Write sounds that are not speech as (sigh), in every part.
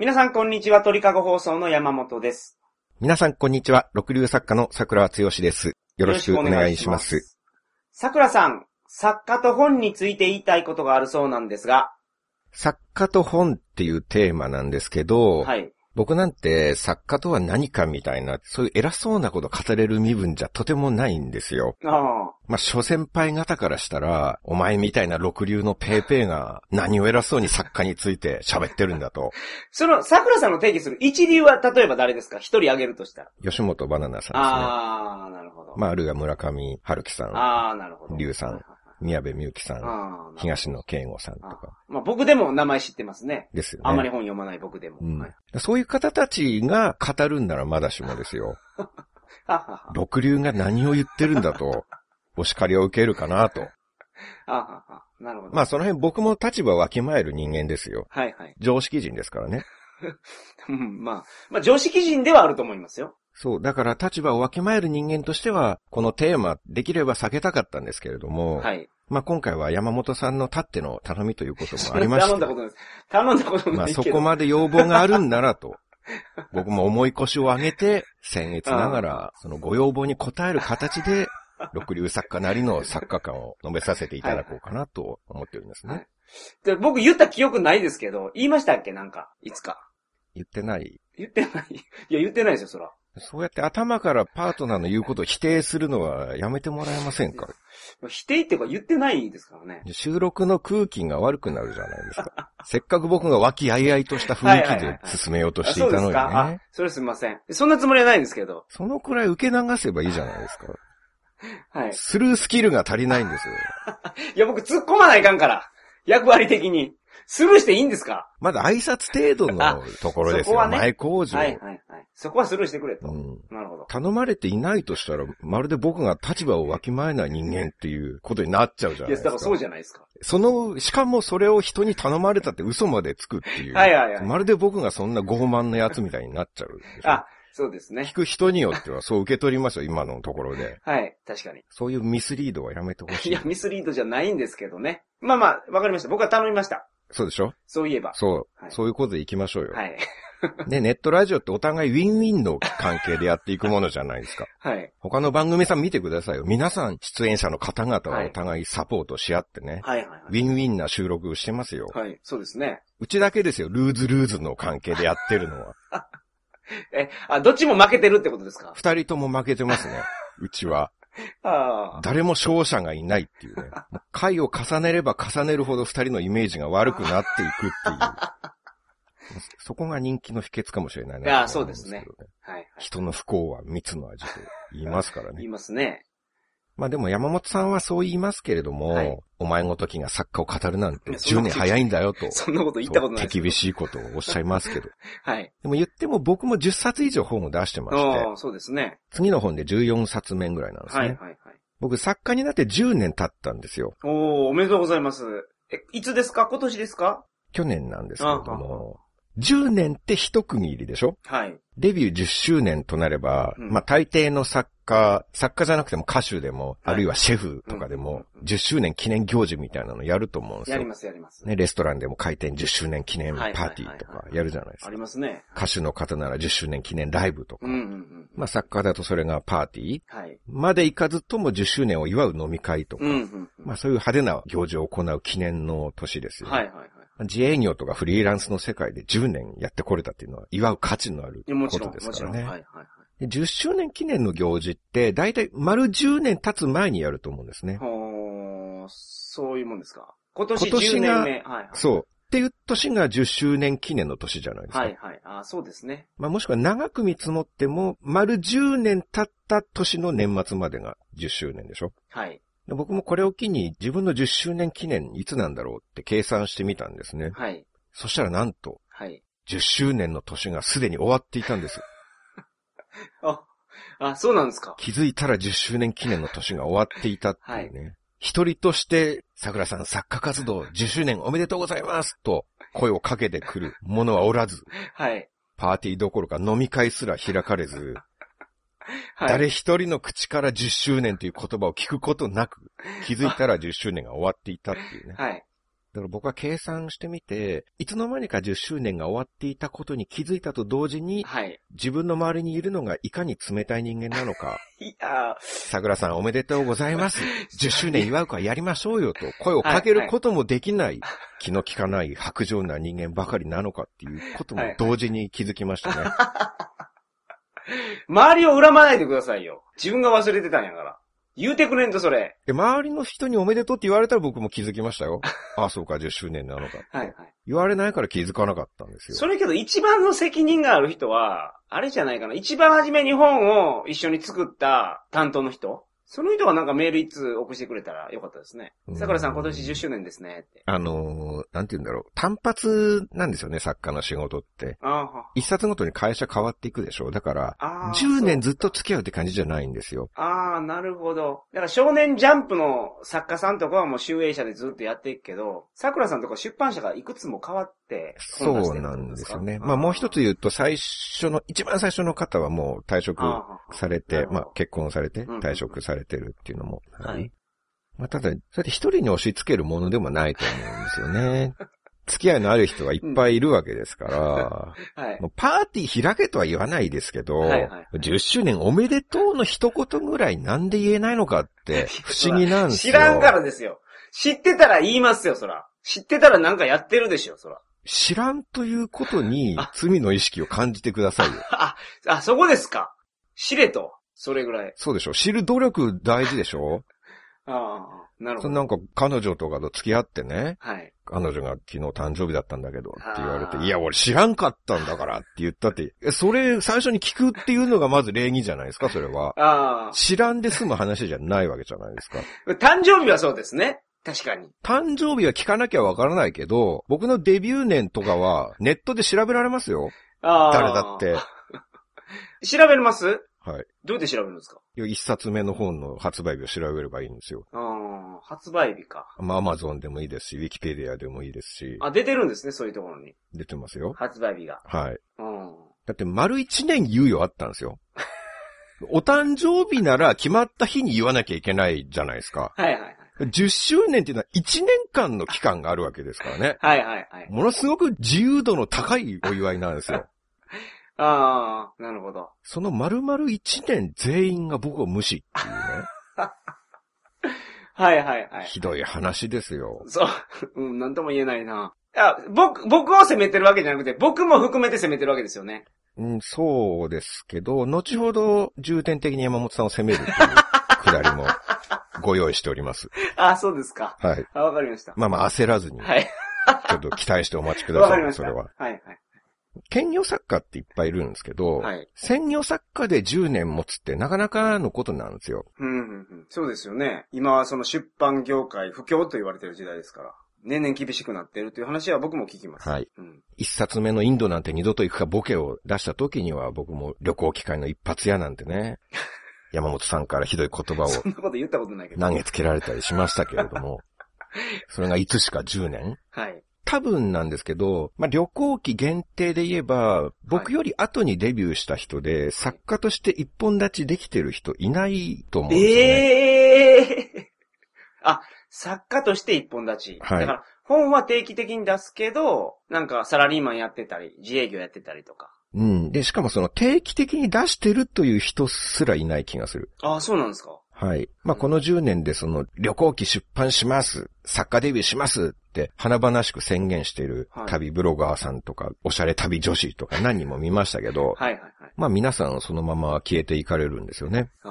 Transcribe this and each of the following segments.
皆さんこんにちは、鳥かご放送の山本です。皆さん、こんにちは。六流作家の桜剛です。よろしくお願いします。。桜さん、作家と本について言いたいことがあるそうなんですが、作家と本っていうテーマなんですけど、はい。僕なんて作家とは何かみたいな、そういう偉そうなこと語れる身分じゃとてもないんですよ。ああ、まあ、諸先輩方からしたら、お前みたいな六流のペーペーが何を偉そうに作家について喋ってるんだと。(laughs) その、桜さんの定義する一流は例えば誰ですか？一人挙げるとしたら。吉本バナナさんですね。ああ、なるほど。まあ、あるいは村上春樹さん、ああ、なるほど。龍さんはいはい宮部みゆきさん、東野圭吾さんとあかまあ僕でも名前知ってますね。ですよね。あんまり本読まない僕でも。うんはい、そういう方たちが語るんならまだしもですよ。(laughs) 六流が何を言ってるんだと、お叱りを受けるかなと。(laughs) はははなるほど。まあその辺僕も立場をわきまえる人間ですよ。はいはい。常識人ですからね。(laughs) うんまあ、まあ常識人ではあると思いますよ。そう。だから立場をわきまえる人間としては、このテーマ、できれば避けたかったんですけれども、はい。まあ今回は山本さんのたっての頼みということもありまして、(laughs) 頼んだことないです。頼んだことまあ。そこまで要望があるんならと、(laughs) 僕も重い腰を上げて、僭越ながら、そのご要望に応える形で、六流作家なりの作家感を述べさせていただこうかなと思っておりますね。はいで僕言った記憶ないですけど、言いましたっけ？なんか、いつか。言ってない。言ってない。いや、言ってないですよ、そら。そうやって頭からパートナーの言うことを否定するのはやめてもらえませんか？(laughs) 否定っていうか言ってないですからね。収録の空気が悪くなるじゃないですか。(laughs) せっかく僕が和気あいあいとした雰囲気で進めようとしていたのにかあね。、それすみません。そんなつもりはないんですけど。そのくらい受け流せばいいじゃないですか。(laughs) はい。スルースキルが足りないんですよ。いや、僕突っ込まないかんから。役割的に。スルーしていいんですか？まだ挨拶程度のところですよ。ね前工場。はい、はい、はい。そこはスルーしてくれと。うんなるほど。頼まれていないとしたら、まるで僕が立場をわきまえない人間っていうことになっちゃうじゃいや、ないですか。だからそうじゃないですか。その、しかもそれを人に頼まれたって嘘までつくっていう。はいはいはいまるで僕がそんな傲慢なやつみたいになっちゃう。あ、そうですね聞。く人によってはそう受け取りますよ、今のところで。はい、確かに。そういうミスリードはやめてほしい。いや、ミスリードじゃないんですけどね。まあまあ、わかりました。僕は頼みました。そうでしょ？そういえば。そう、はいそういうことで行きましょうよ。はい。(laughs) (laughs) ね、ネットラジオってお互いウィンウィンの関係でやっていくものじゃないですか。はい。他の番組さん見てくださいよ。皆さん出演者の方々はお互いサポートし合ってね。はい、はいウィンウィンな収録してますよ。はい。はい。そうですね。うちだけですよ、ルーズルーズの関係でやってるのは。(laughs) え、あ、どっちも負けてるってことですか？二人とも負けてますね。うちは。(laughs) 誰も勝者がいないっていうね。回を重ねれば重ねるほど二人のイメージが悪くなっていくっていう。(laughs) そこが人気の秘訣かもしれないなとああそうですはい、はい。人の不幸は蜜の味と言いますからね。言いますね。まあでも山本さんはそう言いますけれども、はいお前ごときが作家を語るなんていやそん10年早いんだよと。そんなこと言ったことない手。厳しいことをおっしゃいますけど。(laughs) はい。でも言っても僕も10冊以上本を出してまして、そうですね。次の本で14冊目ぐらいなんですね。はい、はい、はい。僕作家になって10年経ったんですよ。おー、おめでとうございます。え、いつですか？今年ですか？去年なんですけれども、10年って一区切りでしょ？はい。デビュー10周年となれば、うんまあ大抵の作家、作家じゃなくても歌手でも、はいあるいはシェフとかでも、うん10周年記念行事みたいなのやると思うんですよ。やります、やります。ね、レストランでも開店10周年記念パはいーティーとかやるじゃないですあか。りますね。歌手の方なら10周年記念ライブとか。うん、うん、うん。まあ作家だとそれがパーティーはい。まで行かずとも10周年を祝う飲み会とか。うん、うん。まあそういう派手な行事を行う記念の年ですよ、ね。はい、はい、はい。自営業とかフリーランスの世界で10年やってこれたっていうのは祝う価値のあること。ですからね。はい、はい、はい。で10周年記念の行事って、だいたい丸10年経つ前にやると思うんですね。そういうもんですか。今年今年10が年目。はい、はい。そう。っていう年が10周年記念の年じゃないですか。はい、はい。あそうですね。まあもしくは長く見積もっても、丸10年経った年の年末までが10周年でしょはい。で僕もこれを機に自分の10周年記念いつなんだろうって計算してみたんですね。はい。そしたらなんと、はい。10周年の年がすでに終わっていたんです。(laughs) あ、あ、そうなんですか。気づいたら10周年記念の年が終わっていたっていうね。一人として、桜さん作家活動10周年おめでとうございますと声をかけてくる者はおらず、(laughs) はい。パーティーどころか飲み会すら開かれず、はい。誰一人の口から10周年という言葉を聞くことなく、気づいたら10周年が終わっていたっていうね。はい。だから僕は計算してみて、いつの間にか10周年が終わっていたことに気づいたと同時に、はい。自分の周りにいるのがいかに冷たい人間なのか、(laughs) いやー桜さんおめでとうございます。(laughs) 10周年祝うからやりましょうよと声をかけることもできない、気の利かない白状な人間ばかりなのかっていうことも同時に気づきましたね。(laughs) (laughs) 周りを恨まないでくださいよ。自分が忘れてたんやから。言うてくれんと、それ。で周りの人におめでとうって言われたら僕も気づきましたよ。あ (laughs) あ、そうか、10周年なのか。はいはい。言われないから気づかなかったんですよ。それけど一番の責任がある人は、あれじゃないかな。一番初めに本を一緒に作った担当の人その人がなんかメール一通送してくれたらよかったですねう。ん桜さん今年10周年ですねって。あのーなんて言うんだろう。単発なんですよね、作家の仕事って。一冊ごとに会社変わっていくでしょ？だから、あー。10年ずっと付き合うって感じじゃないんですよ。ああ、なるほど。だから少年ジャンプの作家さんとかはもう集英社でずっとやっていくけど、桜さんとか出版社がいくつも変わって、そうなんですよね。まあもう一つ言うと、最初の、一番最初の方はもう退職されて、まあ結婚されてうん退職されてるっていうのも。はい。まあただ、それ一人に押し付けるものでもないと思うんですよね。(laughs) 付き合いのある人がいっぱいいるわけですから、(laughs) はい。もうパーティー開けとは言わないですけど、はいはいはい10周年おめでとうの一言ぐらいなんで言えないのかって不思議なんですよ。(laughs) 知らんからですよ。知ってたら言いますよ、そら。知ってたらなんかやってるでしょ、そら。知らんということに罪の意識を感じてくださいよ。(laughs) あ、あ、そこですか。知れと。それぐらい。そうでしょ知る努力大事でしょああ、なるほど。なんか彼女とかと付き合ってね、はい。彼女が昨日誕生日だったんだけどって言われて、いや俺知らんかったんだからって言ったって、えそれ最初に聞くっていうのがまず礼儀じゃないですか、それは。あ知らんで済む話じゃないわけじゃないですか。あ。(laughs) 誕生日はそうですね。確かに。誕生日は聞かなきゃわからないけど、僕のデビュー年とかは (laughs) ネットで調べられますよ。ああ。誰だって。(laughs) 調べれます？はい。どうやって調べるんですか？一冊目の本の発売日を調べればいいんですよ。ああ、発売日か。まあ、アマゾンでもいいですし、ウィキペディアでもいいですし、あ、出てるんですね、そういうところに。出てますよ。発売日が。はい。うん。だって丸一年猶予あったんですよ。(laughs) お誕生日なら決まった日に言わなきゃいけないじゃないですか。はいはいはい。10周年っていうのは1年間の期間があるわけですからね。はいはいはい。ものすごく自由度の高いお祝いなんですよ。(laughs) ああ、なるほど。その丸々1年全員が僕を無視っていうね。(laughs) はいはいはい。ひどい話ですよ。そう。うん、なんとも言えないな。あ、僕、僕を責めてるわけじゃなくて、僕も含めて責めてるわけですよね。うん、そうですけど、後ほど重点的に山本さんを責めるという (laughs) くだりもご用意しております。(laughs) あ、そうですか。はい。あ、わかりました。まあまあ焦らずに、はい。ちょっと期待してお待ちください。それは。はいはい。兼業作家っていっぱいいるんですけど、はい。専業作家で10年持つってなかなかのことなんですよ。うん、うん、うん。そうですよね。今はその出版業界不況と言われてる時代ですから。年々厳しくなってるという話は僕も聞きます。はい。うん。一冊目のインドなんて二度と行くかボケを出した時には僕も旅行機会の一発屋なんてね、(laughs) 山本さんからひどい言葉をそんなこと言ったことないけど。投げつけられたりしましたけれども、(laughs) それがいつしか10年？はい。多分なんですけど、まあ、旅行記限定で言えば、僕より後にデビューした人で、作家として一本立ちできてる人いないと思うんですよね。ええあ、作家として一本立ち。はいだから、本は定期的に出すけど、なんかサラリーマンやってたり、自営業やってたりとか。うん。で、しかもその定期的に出してるという人すらいない気がする。ああ、そうなんですか。はい。まあ、この10年でその旅行記出版します、作家デビューしますって華々しく宣言しているはい旅ブロガーさんとか、おしゃれ旅女子とか何人も見ましたけど、はいはいはい。まあ皆さんそのまま消えていかれるんですよね。あ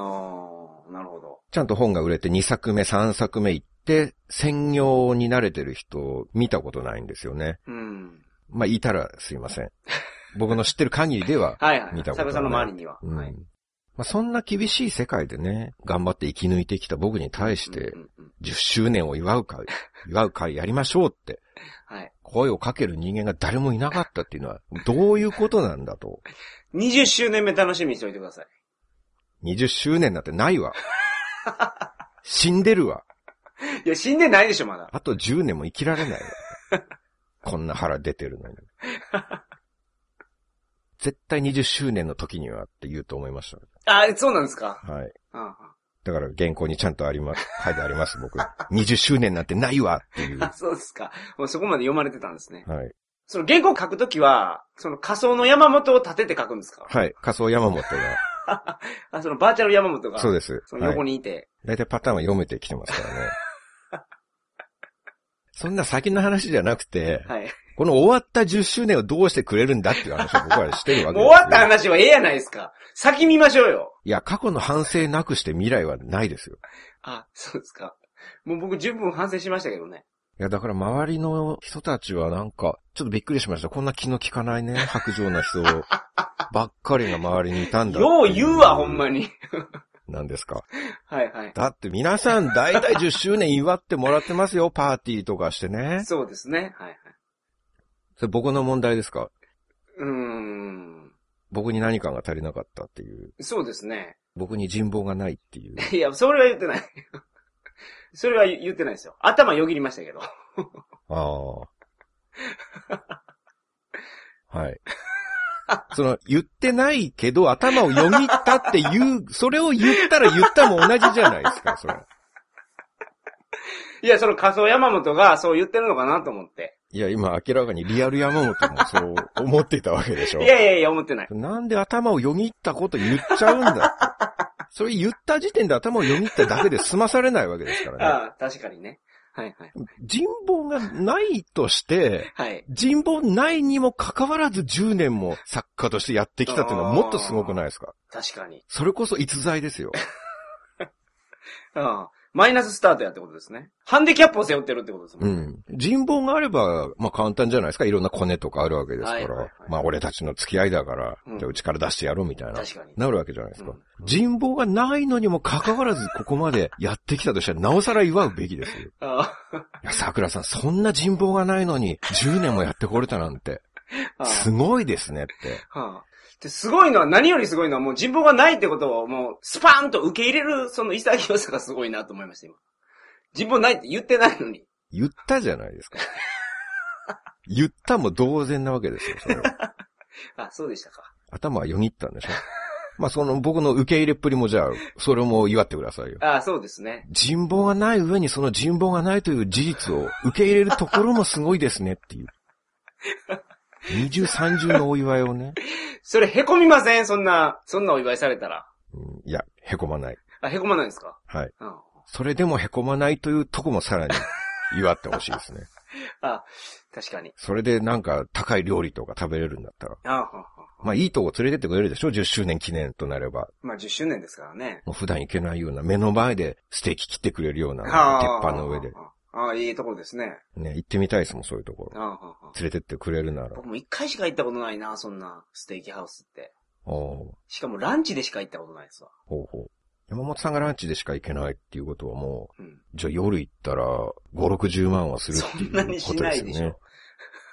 あ、なるほど。ちゃんと本が売れて2作目、3作目行って、専業に慣れてる人見たことないんですよね。うん。まあいたらすいません。(laughs) 僕の知ってる限りでは、はいはい。見たことない作家さんの周りには。うんはい。まあ、そんな厳しい世界でね、頑張って生き抜いてきた僕に対してう、んうんうん10周年を祝う会、(laughs) 祝う会やりましょうって、はい。声をかける人間が誰もいなかったっていうのは、どういうことなんだと。20周年目楽しみにしておいてください。20周年なんてないわ。死んでるわ。(laughs) いや、死んでないでしょ、まだ。あと10年も生きられないわ。(laughs) こんな腹出てるのに。絶対20周年の時にはって言うと思いましあ、そうなんですか。た。はい。ああだだから原稿にちゃんとあります、書いてあります、僕。20周年なんてないわっていう。(laughs) あ、そうですか。もうそこまで読まれてたんですね。はい。その原稿書くときは、その仮想の山本を立てて書くんですか？はい。仮想山本が。(laughs) あ、そのバーチャル山本が。そうです。その横にいて。大体パターンは読めてきてますからね。そんな先の話じゃなくて、はい。この終わった10周年をどうしてくれるんだっていう話を僕はしてるわけですよ。終わった話はええやないですか。先見ましょうよ。いや、過去の反省なくして未来はないですよ。あ、そうですか。もう僕十分反省しましたけどね。いや、だから周りの人たちはなんか、ちょっとびっくりしました。こんな気の利かないね、白状な人ばっかりが周りにいたんだよう言うわ、ほんま。に。なんですか。はいはい。だって皆さん大体10周年祝ってもらってますよ、(laughs) パーティーとかしてね。そうですね。はいはい。それ僕の問題ですか？うーん。僕に何かが足りなかったっていう。そうですね。僕に人望がないっていう。(laughs) いや、それは言ってない。(laughs) それは言ってないですよ。頭よぎりましたけど。ああ。はい。(laughs) その、言ってないけど頭をよぎったっていう、それを言ったら言ったも同じじゃないですか、それ。いや、その仮想山本がそう言ってるのかなと思って。いや、今明らかにリアル山本もそう思っていたわけでしょい。やいやいや、思ってない。なんで頭をよぎったこと言っちゃうんだ。それ言った時点で頭をよぎっただけで済まされないわけですからね。ああ、確かにね。はいはい。人望がないとして、はい。人望ないにもかかわらず10年も作家としてやってきたっていうのはもっとすごくないですか？確かに。それこそ逸材ですよ。(laughs) ああマイナススタートやってことですね。ハンディキャップを背負ってるってことですもね。うんん。人望があれば、まあ簡単じゃないですか。いろんなコネとかあるわけですから。はいはいはいまあ俺たちの付き合いだから、うんじゃあうちから出してやろうみたいな。確かに。なるわけじゃないですか。うん人望がないのにもかかわらずここまでやってきたとしたら、なおさら祝うべきですよ。(laughs) あいや、桜さん、そんな人望がないのに、10年もやってこれたなんて、(laughs) あ、すごいですねって。はあ。で、すごいのは、何よりすごいのはもう人望がないってことをもうスパーンと受け入れるその潔さがすごいなと思いました、今。人望ないって言ってないのに。言ったじゃないですか。(laughs) 言ったも同然なわけですよ、それは。(laughs) あ、そうでしたか。頭はよぎったんでしょ。まあ、その僕の受け入れっぷりもじゃあ、それも祝ってくださいよ。あ、そうですね。人望がない上にその人望がないという事実を受け入れるところもすごいですねっていう。(laughs) 二重三重のお祝いをね。(laughs) それ凹みません？そんな、そんなお祝いされたら。うんいや、へこまない。あ、凹まないんですか？はい。うん。それでもへこまないというとこもさらに (laughs) 祝ってほしいですね。あ、確かに。それでなんか高い料理とか食べれるんだったら。あははまあいいとこ連れてってくれるでしょ ?10 周年記念となれば。まあ10周年ですからね。もう普段行けないような目の前でステーキ切ってくれるような鉄あ板の上で。。ああ、いいところですね。ね、行ってみたいですもん、そういうところ。あはは連れてってくれるなら。僕も一回しか行ったことないな、そんなステーキハウスって。おうしかもランチでしか行ったことないですわ。ほうほう。山本さんがランチでしか行けないっていうことはもうん。う、じゃあ夜行ったら5、60万はするってそんなにしいうことですよねないでしょ。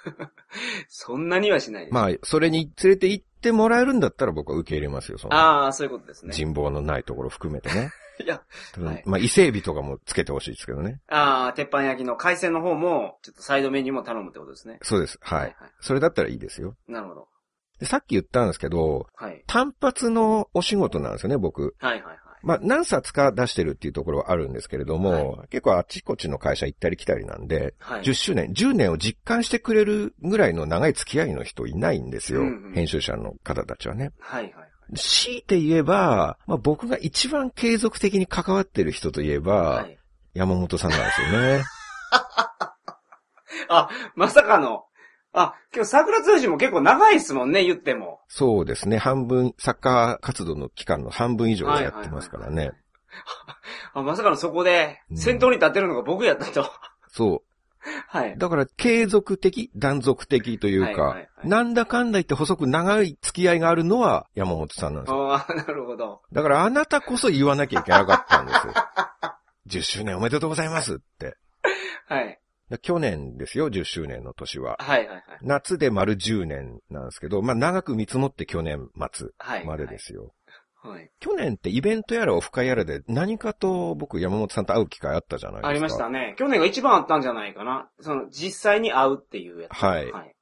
(laughs) そんなにはしないでしょ。まあ、それに連れて行ってもらえるんだったら僕は受け入れますよ、その。ああ、そういうことですね。人望のないところ含めてね。(laughs) いや、はいまあ、伊勢海老とかもつけてほしいですけどね。ああ、鉄板焼きの海鮮の方も、ちょっとサイドメニューも頼むってことですね。そうです。はい。はいそれだったらいいですよ。なるほど。でさっき言ったんですけど、はい。単発のお仕事なんですよね、僕。はいはいはい。まあ、何冊か出してるっていうところはあるんですけれども、結構あちこちの会社行ったり来たりなんで、はい。10周年、10年を実感してくれるぐらいの長い付き合いの人いないんですよ。うんうん編集者の方たちはね。はいはい。強いて言えば、まあ、僕が一番継続的に関わってる人といえば、はい。山本さんなんですよね。(laughs) あ、まさかの。あ、今日桜通信も結構長いですもんね、言っても。そうですね。半分、サッカー活動の期間の半分以上はやってますからね。あ、まさかのそこで、うん先頭に立ってるのが僕やったと。そはい。う。だから、継続的、断続的というか、はいはいはいなんだかんだ言って細く長い付き合いがあるのは山本さんなんですよ。ああ、なるほど。だから、あなたこそ言わなきゃいけなかったんですよ。(laughs) 10周年おめでとうございますって。はい。で去年ですよ、10周年の年は。はいはいはい。夏で丸10年なんですけど、まあ長く見積もって去年末はい。までですよ。はい。去年ってイベントやらオフ会やらで何かと僕山本さんと会う機会あったじゃないですか。ありましたね。去年が一番あったんじゃないかな。その、実際に会うっていうやつ。はいはい。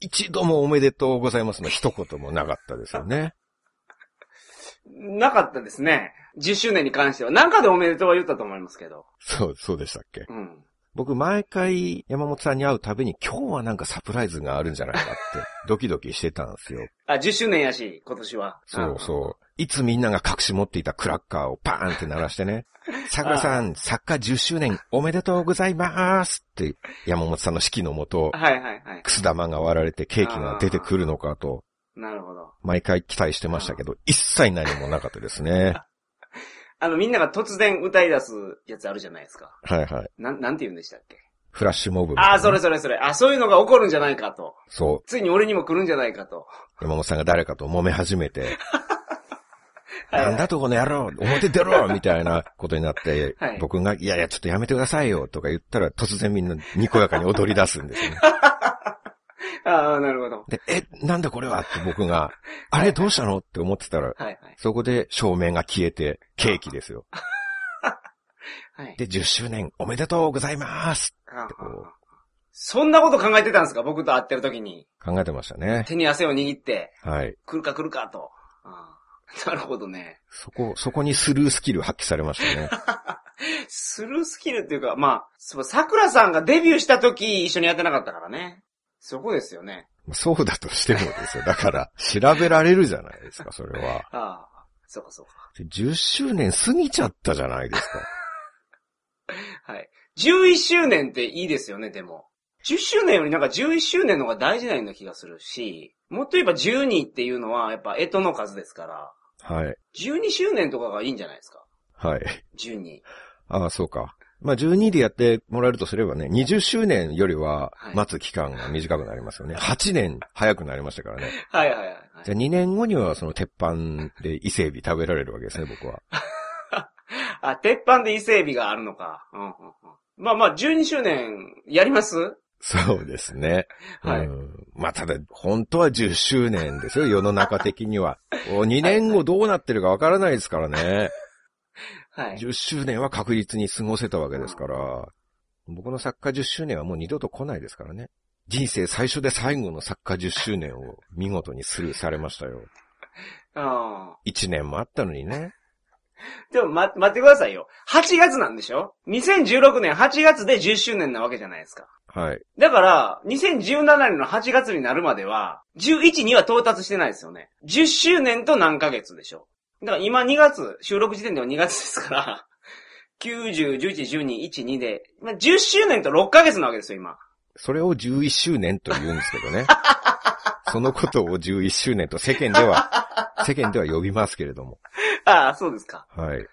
一度もおめでとうございますの一言もなかったですよね。(laughs) なかったですね。10周年に関しては。なんかでおめでとうは言ったと思いますけど。そう、そうでしたっけ？うん。僕毎回山本さんに会うたびに今日はなんかサプライズがあるんじゃないかって (laughs) ドキドキしてたんですよ。あ、10周年やし、今年は。そうそう。いつみんなが隠し持っていたクラッカーをパーンって鳴らしてね。(laughs) 桜さん、作家10周年おめでとうございますって山本さんの指揮のもとう、はいはいはい。くす玉が割られてケーキが出てくるのかと、なるほど。毎回期待してましたけど、一切何もなかったですね。(laughs) あの、みんなが突然歌い出すやつあるじゃないですか。はいはい。なん、なんて言うんでしたっけ？フラッシュモブみたいなああ、それそれそれ。あ、そういうのが起こるんじゃないかと。そう。ついに俺にも来るんじゃないかと。山本さんが誰かと揉め始めて、(laughs) はいなんだとこの野郎表出ろみたいなことになって、はい僕が、いやいや、ちょっとやめてくださいよとか言ったら、突然みんなにこやかに踊り出すんですよね。(laughs) (laughs) ああ、なるほど。で、え、なんだこれは？って僕が、(laughs) あれどうしたの？って思ってたら、はいはい。そこで照明が消えて、ケーキですよ。(laughs) はい。で、10周年おめでとうございますあこうそんなこと考えてたんですか？僕と会ってる時に。考えてましたね。手に汗を握って、はい。来るか来るかと。ああなるほどね。そこ、そこにスルースキル発揮されましたね。スルースキルっていうか、まあ、そう、桜さんがデビューした時一緒にやってなかったからね。そこですよね。そうだとしてもですよ。だから、調べられるじゃないですか、それは。(laughs) ああ、そうかそうか。10周年過ぎちゃったじゃないですか。(laughs) はい。11周年っていいですよね、でも。10周年よりなんか11周年の方が大事なような気がするし、もっと言えば12っていうのはやっぱ干支の数ですから、はい。12周年とかがいいんじゃないですか。はい。12。ああ、そうか。まあ、12でやってもらえるとすればね、20周年よりははい待つ期間が短くなりますよね。8年早くなりましたからね。(laughs) はいはいはい、はい。じゃあ2年後にはその鉄板で伊勢海老食べられるわけですね、僕は。(laughs) あ、鉄板で伊勢海老があるのか。うんうんうん、まあまあ、12周年やります？そうですね。(laughs) はいうん、まあ、ただ、本当は10周年ですよ、世の中的には。お2年後どうなってるかわからないですからね。はい。10周年は確実に過ごせたわけですから、僕の作家10周年はもう二度と来ないですからね。人生最初で最後の作家10周年を見事にスルーされましたよ。(laughs) ああ。1年もあったのにね。(laughs) でも、ま、待ってくださいよ。8月なんでしょ ?2016 年8月で10周年なわけじゃないですか。はい。だから、2017年の8月になるまでは、11には到達してないですよね。10周年と何ヶ月でしょ？だから今2月、収録時点では2月ですから、(laughs) 90、11、12、1、2で、まあ、10周年と6ヶ月なわけですよ、今。それを11周年と言うんですけどね。(laughs) そのことを11周年と世間では、(laughs) 世間では呼びますけれども。ああ、そうですか。はい。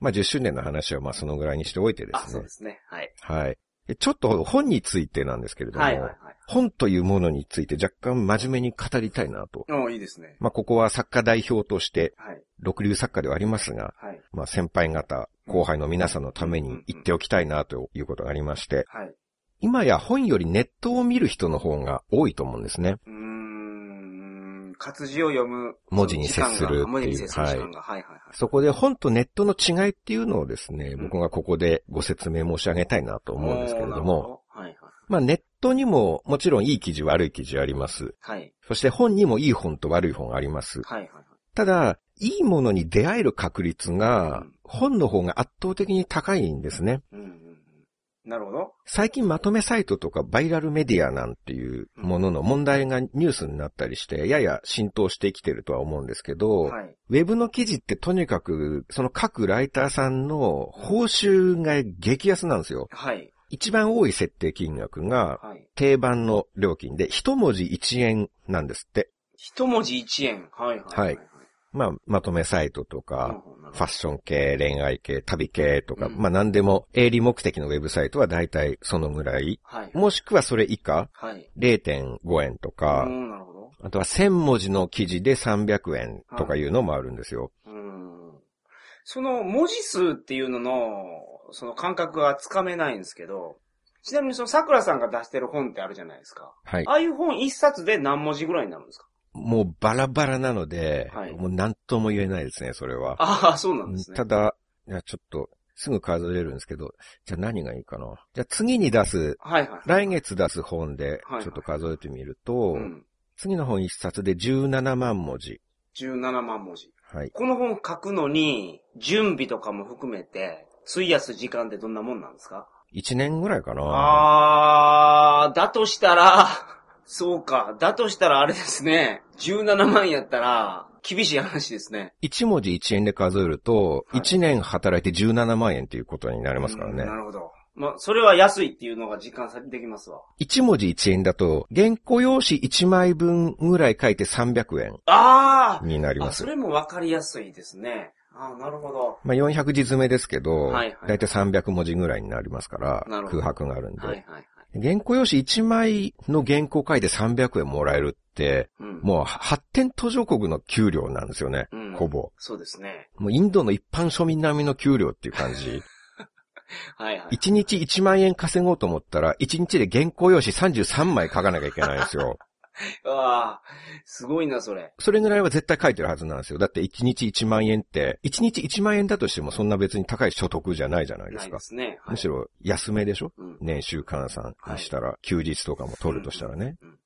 まあ10周年の話はまあそのぐらいにしておいてであ、すねそうで。すね。はい。はい。でちょっと本についてなんですけれども、はいはいはい。本というものについて若干真面目に語りたいなと。いいですね。まあここは作家代表として、はい。六流作家ではありますが、はい。まあ先輩方、後輩の皆さんのために言っておきたいなということがありまして、はい。今や本よりネットを見る人の方が多いと思うんですね。うーん、活字を読む。文字に接するっていう。はいはいはい。そこで本とネットの違いっていうのをですね、うん僕がここでご説明申し上げたいなと思うんですけれども、ほどはいはい。まあネットにももちろんいい記事悪い記事あります。はい。そして本にもいい本と悪い本あります。はいはいはい。ただ、いいものに出会える確率がうん本の方が圧倒的に高いんですね。うん。なるほど。最近まとめサイトとかバイラルメディアなんていうものの問題がニュースになったりして、やや浸透してきてるとは思うんですけど、はい。ウェブの記事ってとにかく、その各ライターさんの報酬が激安なんですよ。はい。一番多い設定金額がはい。定番の料金で一文字1円なんですって。一文字一円。はいはい。はい。まあ、まとめサイトとか、ファッション系、恋愛系、旅系とか、うんまあ何でも営利目的のウェブサイトは大体そのぐらい。はい。もしくはそれ以下、はい。0.5円とか、うん、なるほど。あとは1000文字の記事で300円とかいうのもあるんですよ。うん。その文字数っていうのの、その感覚がつかめないんですけど、ちなみにその桜さんが出してる本ってあるじゃないですか。はいあ。あいう本一冊で何文字ぐらいになるんですか？もうバラバラなので、はいもう何とも言えないですね、それは。ああ、そうなんですね。ただ、いや、ちょっと、すぐ数えれるんですけど、じゃあ何がいいかな。じゃあ次に出す、はいはい。来月出す本ではい、ちょっと数えてみると、うん。次の本一冊で17万文字。17万文字。はい。この本書くのに、準備とかも含めて、費やす時間ってどんなもんなんですか？1年ぐらいかな。あー、だとしたら、そうか、だとしたらあれですね。17万やったら、厳しい話ですね。1文字1円で数えると、はい1年働いて17万円っていうことになりますからねうんな。るほど。まあ、それは安いっていうのが実感さできますわ。1文字1円だと、原稿用紙1枚分ぐらい書いて300円あになりますそ。れもわかりやすいですね。あーなるほど。まあ、400字詰めですけど、はいはいだいたい300文字ぐらいになりますからなる、ほど空白があるんで。はいはいはい。原稿用紙1枚の原稿書いて300円もらえるって、うん。もう発展途上国の給料なんですよね。うんほぼ。そうですね。もうインドの一般庶民並みの給料っていう感じ。(laughs) はいはい。1日1万円稼ごうと思ったら、1日で原稿用紙33枚書かなきゃいけないんですよ。(laughs) ああ、すごいな、それ。それぐらいは絶対書いてるはずなんですよ。だって1日1万円って、1日1万円だとしてもそんな別に高い所得じゃないじゃないですかないで。すね。はいむしろ安めでしょ？うん。年収換算にしたら、休日とかも取るとしたらねうん。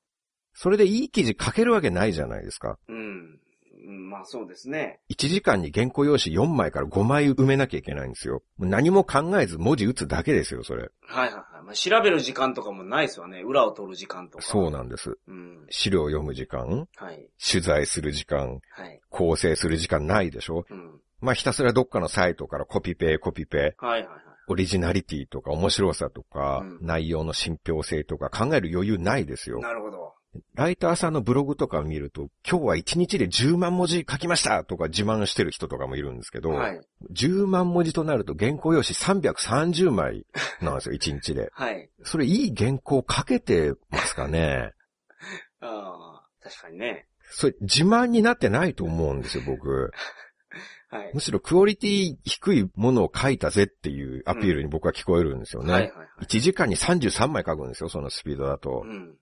それでいい記事書けるわけないじゃないですか。うん。うん、まあそうですね。1時間に原稿用紙4枚から5枚埋めなきゃいけないんですよ。もう何も考えず文字打つだけですよ、それ。はいはいはい。まあ、調べる時間とかもないですわね。裏を取る時間とか。そうなんです。うん。資料を読む時間、はい。取材する時間、はい。構成する時間ないでしょうん。まあひたすらどっかのサイトからコピペ、コピペ、はいはいはい。オリジナリティとか面白さとか、うん内容の信憑性とか考える余裕ないですよ。なるほど。ライターさんのブログとか見ると、今日は1日で10万文字書きましたとか自慢してる人とかもいるんですけど、はい。10万文字となると原稿用紙330枚なんですよ、1日で。(laughs) はい。それいい原稿書けてますかね？(laughs) ああ、確かにね。それ自慢になってないと思うんですよ、僕。(laughs) はい。むしろクオリティ低いものを書いたぜっていうアピールに僕は聞こえるんですよね。はいはいはい。1時間に33枚書くんですよ、そのスピードだと。うん。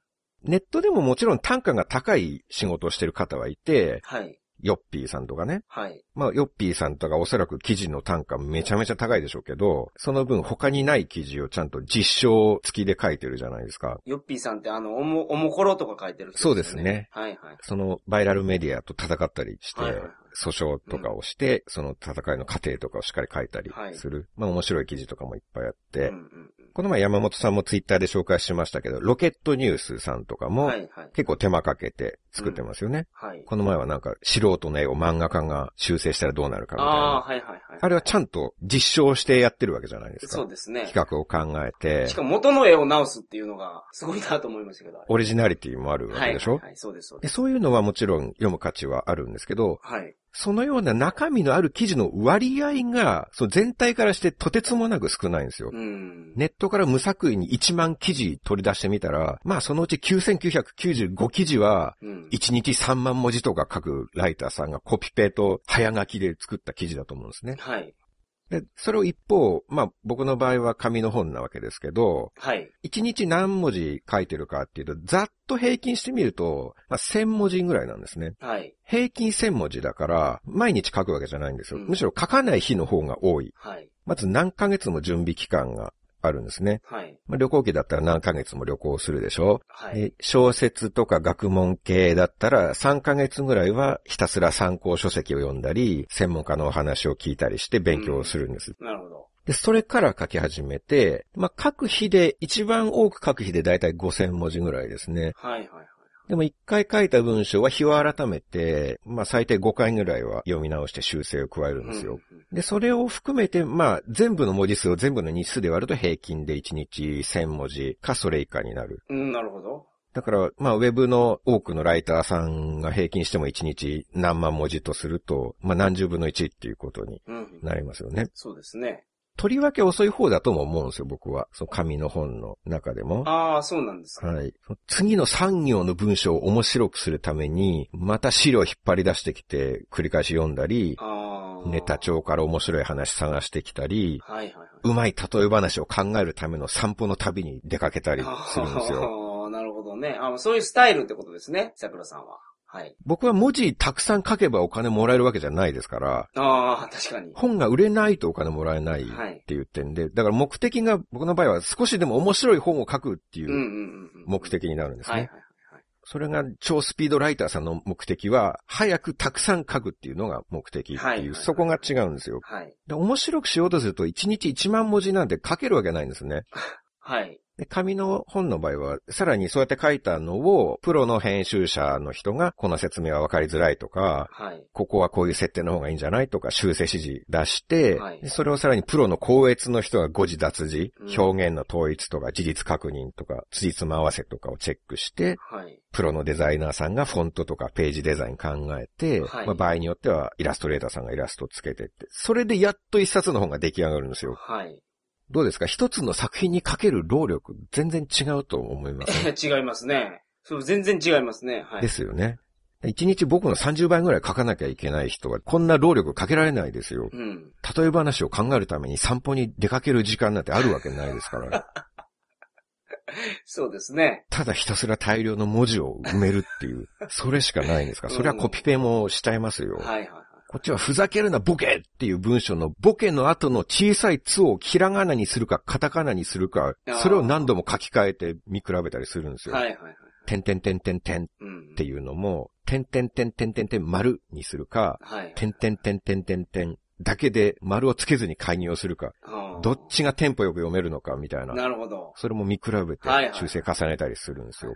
ネットでももちろん単価が高い仕事をしてる方はいて、はい。ヨッピーさんとかね。はい。まあ、ヨッピーさんとかおそらく記事の単価めちゃめちゃ高いでしょうけど、その分他にない記事をちゃんと実証付きで書いてるじゃないですか。ヨッピーさんってあの、おも、おもころとか書いてる人そうですね。はいはい。そのバイラルメディアと戦ったりしてはいはいはい、訴訟とかをして、その戦いの過程とかをしっかり書いたりする。まあ面白い記事とかもいっぱいあって、うんうんこの前山本さんもツイッターで紹介しましたけど、ロケットニュースさんとかうん。もはいはい。結構手間かけて作ってますよね。はい。この前はなんか素人の絵を漫画家が修正したらどうなるかみたいああ、な。はいはいはい。あれはちゃんと実証してやってるわけじゃないですか。そうですね。企画を考えてし、かも元の絵を直すっていうのが、すごいなと思いましたけど。オリジナリティもあるわはいけでしょ、はいはい、そうですそうで。ですそういうのはもちろん読む価値はあるんですけど、はい。そのような中身のある記事の割合が、その全体からしてとてつもなく少ないんですよ。うん。ネットから無作為に1万記事取り出してみたら、まあそのうち9995記事は、うん。1日3万文字とか書くライターさんがコピペと早書きで作った記事だと思うんですね。はい。で、それを一方、まあ僕の場合は紙の本なわけですけど、はい。1日何文字書いてるかっていうと、ざっと平均してみると、まあ1000文字ぐらいなんですね。はい。平均1000文字だから、毎日書くわけじゃないんですよ。うんむしろ書かない日の方が多い。はい。まず何ヶ月も準備期間があるんですね。はい。まあ、旅行記だったら何ヶ月も旅行するでしょ、はい。で小説とか学問系だったら3ヶ月ぐらいはひたすら参考書籍を読んだり、専門家のお話を聞いたりして勉強をするんです。なるほど。で、それから書き始めて、まあ、書く日で、一番多く書く日でだいたい5000文字ぐらいですね。はいはいはい。でも一回書いた文章は日を改めて、まあ最低5回ぐらいは読み直して修正を加えるんですよ。うんうんで、それを含めて、まあ全部の文字数を全部の日数で割ると平均で1日1000文字かそれ以下になる。うん、なるほど。だから、まあウェブの多くのライターさんが平均しても1日何万文字とすると、まあ何十分の1っていうことにうんうん。なりますよね。そうですね。とりわけ遅い方だとも思うんですよ、僕は。その紙の本の中でも。ああ、そうなんですか。はい。次の産業の文章を面白くするために、また資料を引っ張り出してきて、繰り返し読んだり。ネタ帳から面白い話探してきたり、はいはいはい。うまい例え話を考えるための散歩の旅に出かけたりするんですよ。ああ、なるほどね。あそういうスタイルってことですね、桜さんは。はい。僕は文字たくさん書けばお金もらえるわけじゃないですから、ああ、確かに。本が売れないとお金もらえないっはい。ていう点で、だから目的が僕の場合は少しでも面白い本を書くっていう。目的になるんですね。はいはいはい。それが超スピードライターさんの目的は、早くたくさん書くっていうのが目的っていう、はいはいはいそこが違うんですよ。はい。で面白くしようとすると1日1万文字なんて書けるわけないんですね。(laughs) はい。で紙の本の場合は、さらにそうやって書いたのを、プロの編集者の人が、この説明は分かりづらいとか、はい。ここはこういう設定の方がいいんじゃないとか修正指示出して、はいでそれをさらにプロの校閲の人が誤字脱字、うん表現の統一とか事実確認とか、辻褄合わせとかをチェックして、はい。プロのデザイナーさんがフォントとかページデザイン考えて、はいまあ、場合によってはイラストレーターさんがイラストつけてって、それでやっと一冊の本が出来上がるんですよ。はい。どうですか？一つの作品にかける労力、全然違うと思います、(laughs) 違いますね。そう、全然違いますね。はい。ですよね。一日僕の30倍ぐらい書かなきゃいけない人は、こんな労力かけられないですよ。うん。例え話を考えるために散歩に出かける時間なんてあるわけないですから。(laughs) そうですね。ただひたすら大量の文字を埋めるっていう、それしかないんですか？ら。それはコピペもしちゃいますよ。はいはいはい。こっちはふざけるなボケっていう文章のボケの後の小さいつをひらがなにするかカタカナにするかそれを何度も書き換えて見比べたりするんですよ。はいはいはい。てんてんてんてんてんっうん。ていうのも、てんてんてんてんてんてん丸にするか、はい。てんてんてんてんてんてんだけで丸をつけずに介入をするか、どっちがテンポよく読めるのかみたいな。なるほど。それも見比べて修正重ねたりするんですよ。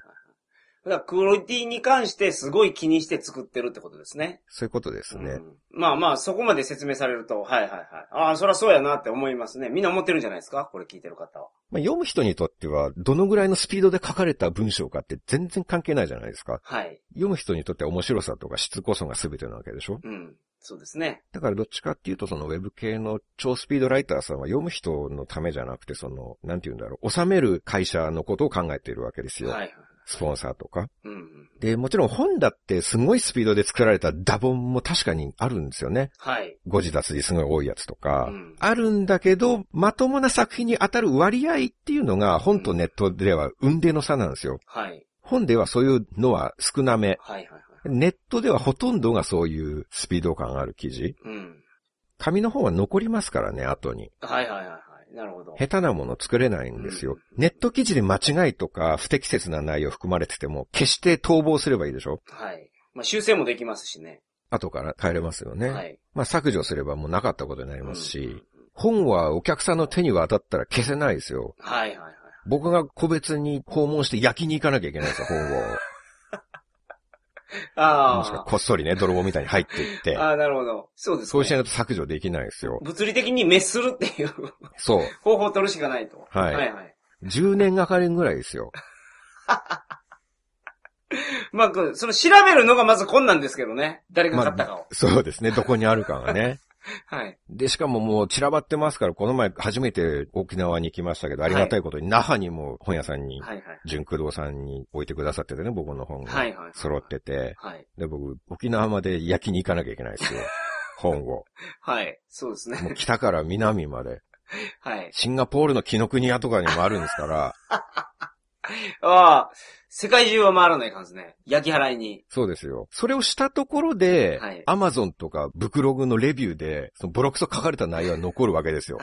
だからクオリティに関してすごい気にして作ってるってことですね。そういうことですね。うんまあまあ、そこまで説明されると、はいはいはい。ああ、そりゃそうやなって思いますね。みんな思ってるんじゃないですか？これ聞いてる方は。まあ、読む人にとっては、どのぐらいのスピードで書かれた文章かって全然関係ないじゃないですか。はい。読む人にとっては面白さとか質こそが全てなわけでしょ？うん。そうですね。だからどっちかっていうとそのウェブ系の超スピードライターさんは読む人のためじゃなくてその、なんて言うんだろう、収める会社のことを考えているわけですよ。はいはい。スポンサーとか。うんうん。で、もちろん本だってすごいスピードで作られたダボンも確かにあるんですよね。はい。誤字脱字すごい多いやつとか。うんあるんだけど、まともな作品に当たる割合っていうのが本とネットでは運命の差なんですよ。はい。本ではそういうのは少なめ。はいはいはい。ネットではほとんどがそういうスピード感ある記事。うん。紙の方は残りますからね、後に。はいはいはいはい。なるほど。下手なもの作れないんですよ。うんネット記事で間違いとか不適切な内容含まれてても、決して逃亡すればいいでしょ？はい。まあ修正もできますしね。後から変えれますよね。はい。まあ削除すればもうなかったことになりますし、うん本はお客さんの手に渡ったら消せないですよ。はいはいはい。僕が個別に訪問して焼きに行かなきゃいけないんですよ、本を。(laughs) もしくはあこっそりね、泥棒みたいに入っていってあ。。ああ、なるほど。そうですね。そうしないと削除できないですよ。物理的に滅するっていうそう。(laughs) 方法を取るしかないと。はいはいはい。10年がかりぐらいですよ。(laughs) まあ、その調べるのがまず困難ですけどね。誰が買ったかを。そうですね、どこにあるかがね。(laughs) はい。で、しかももう散らばってますから、この前初めて沖縄に行きましたけど、ありがたいことに那覇にも本屋さんに、はいはい。純駆動さんに置いてくださっててね、僕の本がはいはい。揃ってて。はい。で、僕、沖縄まで焼きに行かなきゃいけないですよ。(laughs) 本を。はい。そうですもうね。北から南まで。(laughs) はい。シンガポールの紀ノ国屋とかにもあるんですから、ああ、世界中は回らない感じですね。焼き払いに。そうですよ。それをしたところで、はいアマゾンとかブクログのレビューで、そのブログと書かれた内容は残るわけですよ。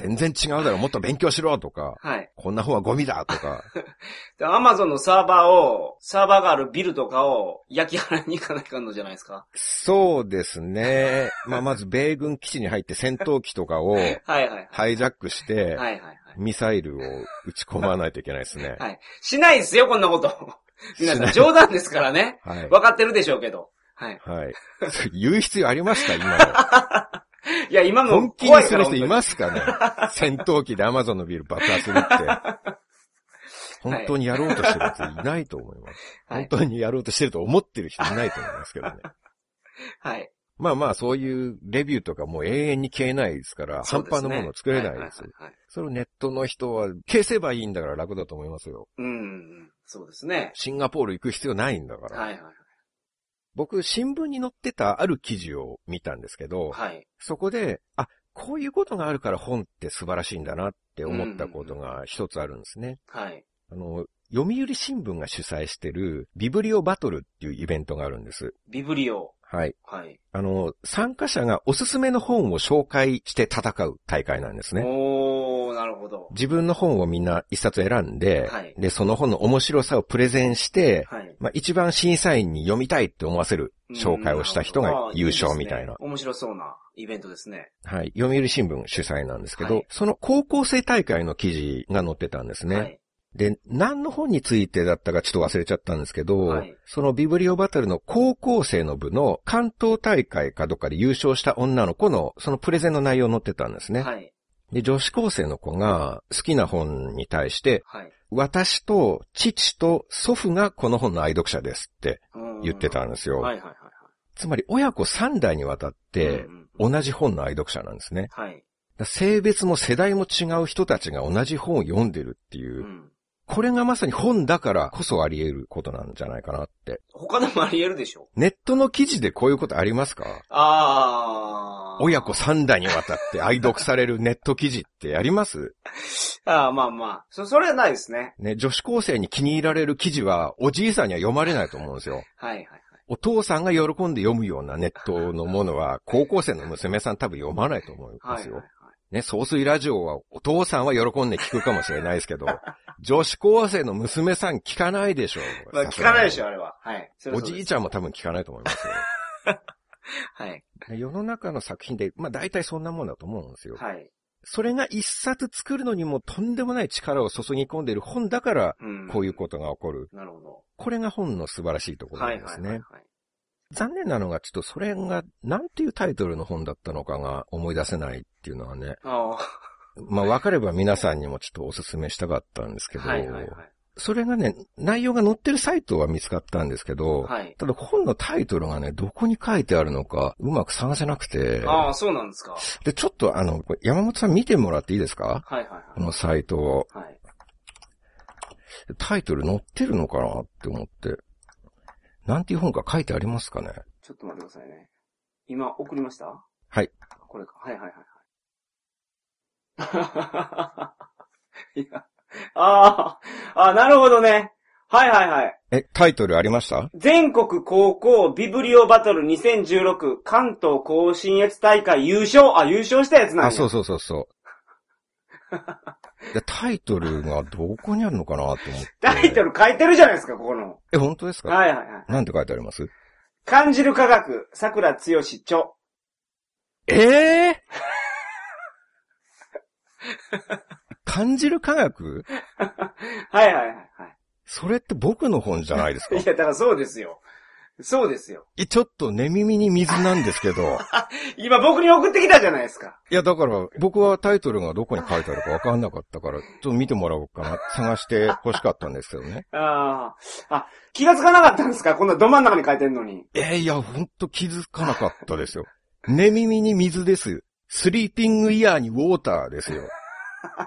全然違うだろ、もっと勉強しろとか、はい。こんな本はゴミだとか、(laughs) で、アマゾンのサーバーを、サーバーがあるビルとかを焼き払いに行かないかんのじゃないですか。そうですね。まあ、まず米軍基地に入って戦闘機とかを (laughs) はいはい。ハイジャックして、はいはいはい。ミサイルを撃ち込まないといけないですね。はい。しないですよ、こんなこと。(laughs) 皆さん、冗談ですからね。はい。分かってるでしょうけど。はい。はい。言う必要ありました今いや、今の。も本気。にする人いますかね？(laughs) 戦闘機でアマゾンのビル爆破するって。(laughs) 本当にやろうとしてるやついないと思います。はい本当にやろうとしてると思ってる人いないと思いますけどね。はい。まあまあ、そういうレビューとかもう永遠に消えないですから、半端なものを作れないです。それをネットの人は消せばいいんだから楽だと思いますよ。うんうん。そうですね。シンガポール行く必要ないんだから。はいはい僕、新聞に載ってたある記事を見たんですけど、はい。そこで、あ、こういうことがあるから本って素晴らしいんだなって思ったことが一つあるんですね。はい。あの、読売新聞が主催してるビブリオバトルっていうイベントがあるんです。ビブリオ。はい。はい。あの、参加者がおすすめの本を紹介して戦う大会なんですね。おー、なるほど。自分の本をみんな一冊選んで、はいで、その本の面白さをプレゼンして、はい。まあ、一番審査員に読みたいって思わせる紹介をした人が優勝みたいないいね面白そうなイベントですね。はい。読売新聞主催なんですけど、はいその高校生大会の記事が載ってたんですね。はい。で、何の本についてだったかちょっと忘れちゃったんですけど、はいそのビブリオバトルの高校生の部の関東大会かどっかで優勝した女の子のそのプレゼンの内容載ってたんですね。はい。で、女子高生の子が好きな本に対して、はい。私と父と祖父がこの本の愛読者ですってうん言ってたんですよ。はいはいはいつまり親子3代にわたっはい。て同じ本の愛読者なんですね。性別も世代も違う人たちが同じ本を読んでるっていうう、ん。これがまさに本だからこそあり得ることなんじゃないかなって。他でもあり得るでしょ？ネットの記事でこういうことありますか？ああ。親子3代にわたって愛読されるネット記事ってあります？(laughs) ああ、まあまあ。そ、それはないですね。ね、女子高生に気に入られる記事はおじいさんには読まれないと思うんですよ。はいはいはい。お父さんが喜んで読むようなネットのものは、高校生の娘さん多分読まないと思うんですよ。はいはいはい。ね、総水ラジオはお父さんは喜んで聞くかもしれないですけど、(laughs) 女子高生の娘さん聞かないでしょう。まあ聞かないでしょ、あれは。はい。おじいちゃんも多分聞かないと思いますよ。(laughs) はい。世の中の作品で、まあ大体そんなもんだと思うんですよ。はい。それが一冊作るのにもとんでもない力を注ぎ込んでいる本だから、うん。こういうことが起こる。なるほど。これが本の素晴らしいところはないんですね。はいはいはい。残念なのが、ちょっとそれが、なんていうタイトルの本だったのかが思い出せないっていうのはね。あまあ分かれば皆さんにもちょっとお勧めしたかったんですけあ。ど、はいはいはい。それがね、内容が載ってるサイトは見つかったんですけど、はい。ただ本のタイトルがね、どこに書いてあるのかうまく探せなくて、ああ、そうなんですか。で、ちょっとあの、山本さん見てもらっていいですか？はいはいこのサイトを。はい。はい。タイトル載ってるのかなって思って。なんていう本か書いてありますかね？ちょっと待ってくださいね。今、送りました？はい。これか。はいはいはいはい。(laughs) いや。ああ、あなるほどね。はいはいはい。え、タイトルありました？全国高校ビブリオバトル2016関東甲信越大会優勝。あ、優勝したやつなんや。あ、そうそうそうそう。(laughs) でタイトルがどこにあるのかなと思って。タイトル書いてるじゃないですか、ここの。え、本当ですか？はいはいはい。なんて書いてあります？感じる科学、桜つよし著。ええ感じる科学？(laughs) はいはいはいはい。それって僕の本じゃないですか？いや、だからそうですよ。そうですよ。えちょっと寝耳に水なんですけど。(laughs) 今僕に送ってきたじゃないですか。いや、だから、僕はタイトルがどこに書いてあるかわかんなかったから、ちょっと見てもらおうかな。探して欲しかったんですけどね。ああ。あ、気がつかなかったんですか？こんなど真ん中に書いてんのに。えーいや、ほんと気づかなかったですよ。寝耳に水です。スリーピングイヤーにウォーターですよ。(laughs)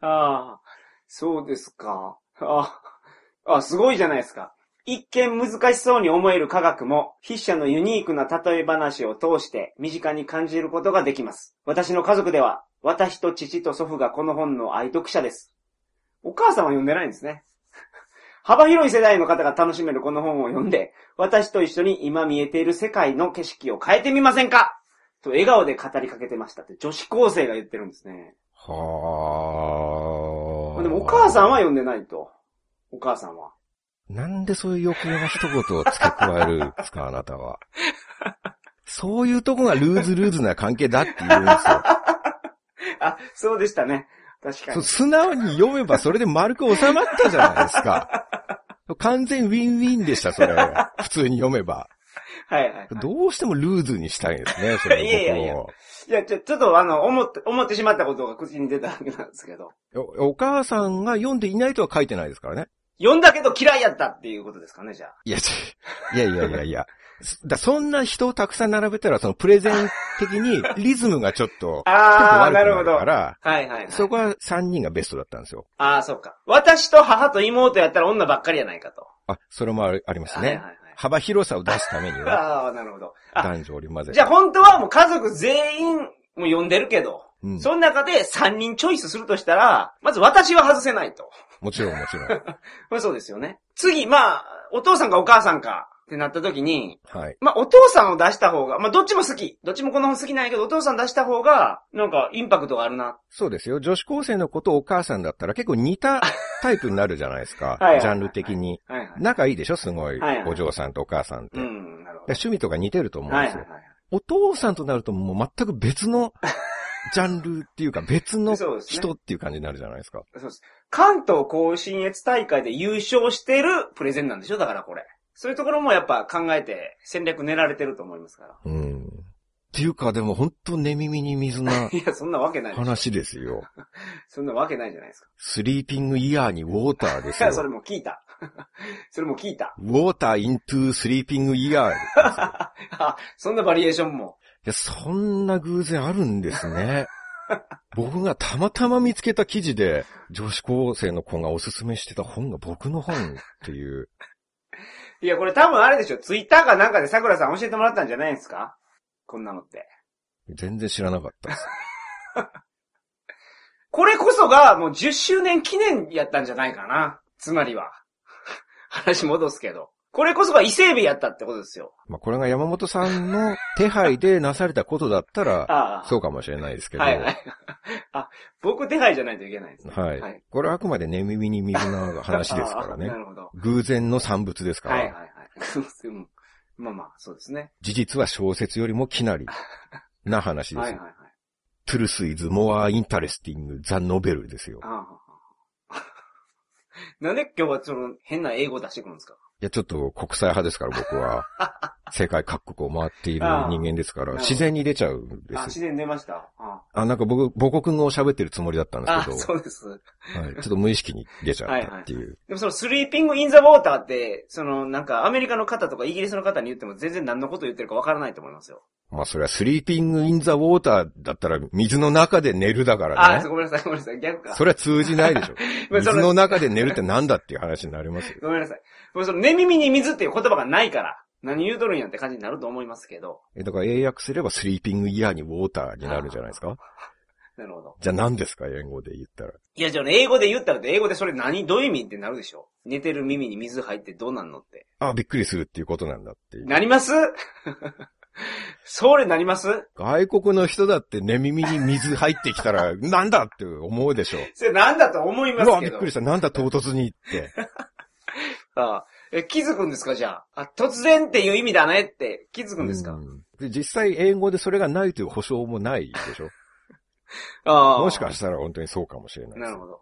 ああ。そうですか。ああ、すごいじゃないですか。一見難しそうに思える科学も、筆者のユニークな例え話を通して身近に感じることができます。私の家族では、私と父と祖父がこの本の愛読者です。お母さんは読んでないんですね。(laughs) 幅広い世代の方が楽しめるこの本を読んで、私と一緒に今見えている世界の景色を変えてみませんか？と笑顔で語りかけてましたって女子高生が言ってるんですね。はあ。でもお母さんは読んでないと。お母さんは。なんでそういう余計な一言を付け加えるんですか、あなたは。そういうとこがルーズルーズな関係だって言うんですよ。(laughs) あ、そうでしたね。確かに。素直に読めばそれで丸く収まったじゃないですか。完全ウィンウィンでした、それ。普通に読めば。はいはい、はい。どうしてもルーズにしたいんですね、それいやいやいやいや、ちょ、ちょっとあの、思って、思ってしまったことが口に出たわけなんですけど。おお母さんが読んでいないとは書いてないですからね。読んだけど嫌いやったっていうことですかね、じゃあ。いや、ちいやいやいやいや。そ (laughs) だそんな人をたくさん並べたら、そのプレゼン的に (laughs) リズムがちょっと、ああ、なるほど。はいから、はいはい。そこは3人がベストだったんですよ。ああ、そうか。私と母と妹やったら女ばっかりやないかと。あ、それもありありますね。はいはいはい。幅広さを出すためには、(laughs) ああ、なるほど。あ、男女織り交ぜて。じゃあ本当はもう家族全員も読んでるけど、うんその中で3人チョイスするとしたら、まず私は外せないと。もちろんもちろん。(laughs) まあそうですよね。次、まあ、お父さんかお母さんかっってなった時に、はい。まあ、お父さんを出した方が、まあ、どっちも好き。どっちもこの本好きなんやけど、お父さん出した方が、なんか、インパクトがあるな。そうですよ。女子高生のことお母さんだったら結構似たタイプになるじゃないですか。(laughs) はいはいジャンル的に。はいはい。仲いいでしょ？すごいはいはい。お嬢さんとお母さんって。でうん、なるほど。趣味とか似てると思うんですよ。はいはいはい。お父さんとなるともう全く別のジャンルっていうか別の人っていう感じになるじゃないですか。そうです。関東甲信越大会で優勝してるプレゼンなんでしょ？だからこれ。そういうところもやっぱ考えて戦略練られてると思いますから。うん。っていうかでも本当寝耳に水な (laughs) いや、そんなわけない。話ですよ。(laughs) そんなわけないじゃないですか。スリーピングイヤーにウォーターですよ。(laughs) それも聞いた。それも聞いた。ウォーターイントゥスリーピングイヤーそんなバリエーションも。いや、そんな偶然あるんですね。(laughs) 僕がたまたま見つけた記事で、女子高生の子がおすすめしてた本が僕の本っていう。(laughs) いや、これ多分あれでしょ。ツイッターかなんかで桜さん教えてもらったんじゃないですか？こんなのって。全然知らなかったです。(laughs) これこそがもう10周年記念やったんじゃないかな。つまりは。話戻すけど。これこそが伊勢海老やったってことですよ。まあ、これが山本さんの手配でなされたことだったら。(laughs) そうかもしれないですけど。はいはい。(laughs) あ、僕手配じゃないといけないですね。はいはい。これはあくまで寝耳に水な話ですからあねな。るほど。偶然の産物ですから。はいはいはい。うんまあまあ、そうですね。事実は小説よりも奇なりな話です。はいはいはい。 Truth is more interesting than novel ですよ。ああ (laughs) なんで今日はその変な英語出してくるんですか？いや、ちょっと国際派ですから僕は。(laughs) 世界各国を回っている人間ですから、ああ自然に出ちゃうんであ、す。自然出ました。ああ、なんか僕、母国語を喋ってるつもりだったんであ、すけど、そうです。はい、ちょっと無意識に出ちゃったっていう。でもそのスリーピングインザウォーターって、そのなんかアメリカの方とかイギリスの方に言っても全然何のこと言ってるかわからないと思いますよ。まあそれはスリーピングインザウォーターだったら水の中で寝るだかあらね。ごめんなさい、ごめんなさい、逆か。それは通じないでしょ。(laughs) 水の中で寝るってなんだっていう話になりますよ。ごめんなさい。もうその寝耳に水っていう言葉がないから、何言うとるんやって感じになると思いますけど。え、だから英訳すればスリーピングイヤーにウォーターになるんじゃないですか？(laughs) なるほど。じゃあ何ですか？英語で言ったら。いや、じゃあね英語で言ったらって英語でそれ何どういう意味ってなるでしょ？寝てる耳に水入ってどうなんのって。あ、びっくりするっていうことなんだって。なります？(laughs) それなります？外国の人だって寝耳に水入ってきたら、なんだって思うでしょ。(laughs) それなんだと思いまうわ、すけど。びっくりした。なんだ唐突にって。ああえ、気づくんですか？じゃあ。あ、突然っていう意味だねって気づくんですか、うんで実際英語でそれがないという保証もないでしょ？(laughs) ああ。もしかしたら本当にそうかもしれないなるほど。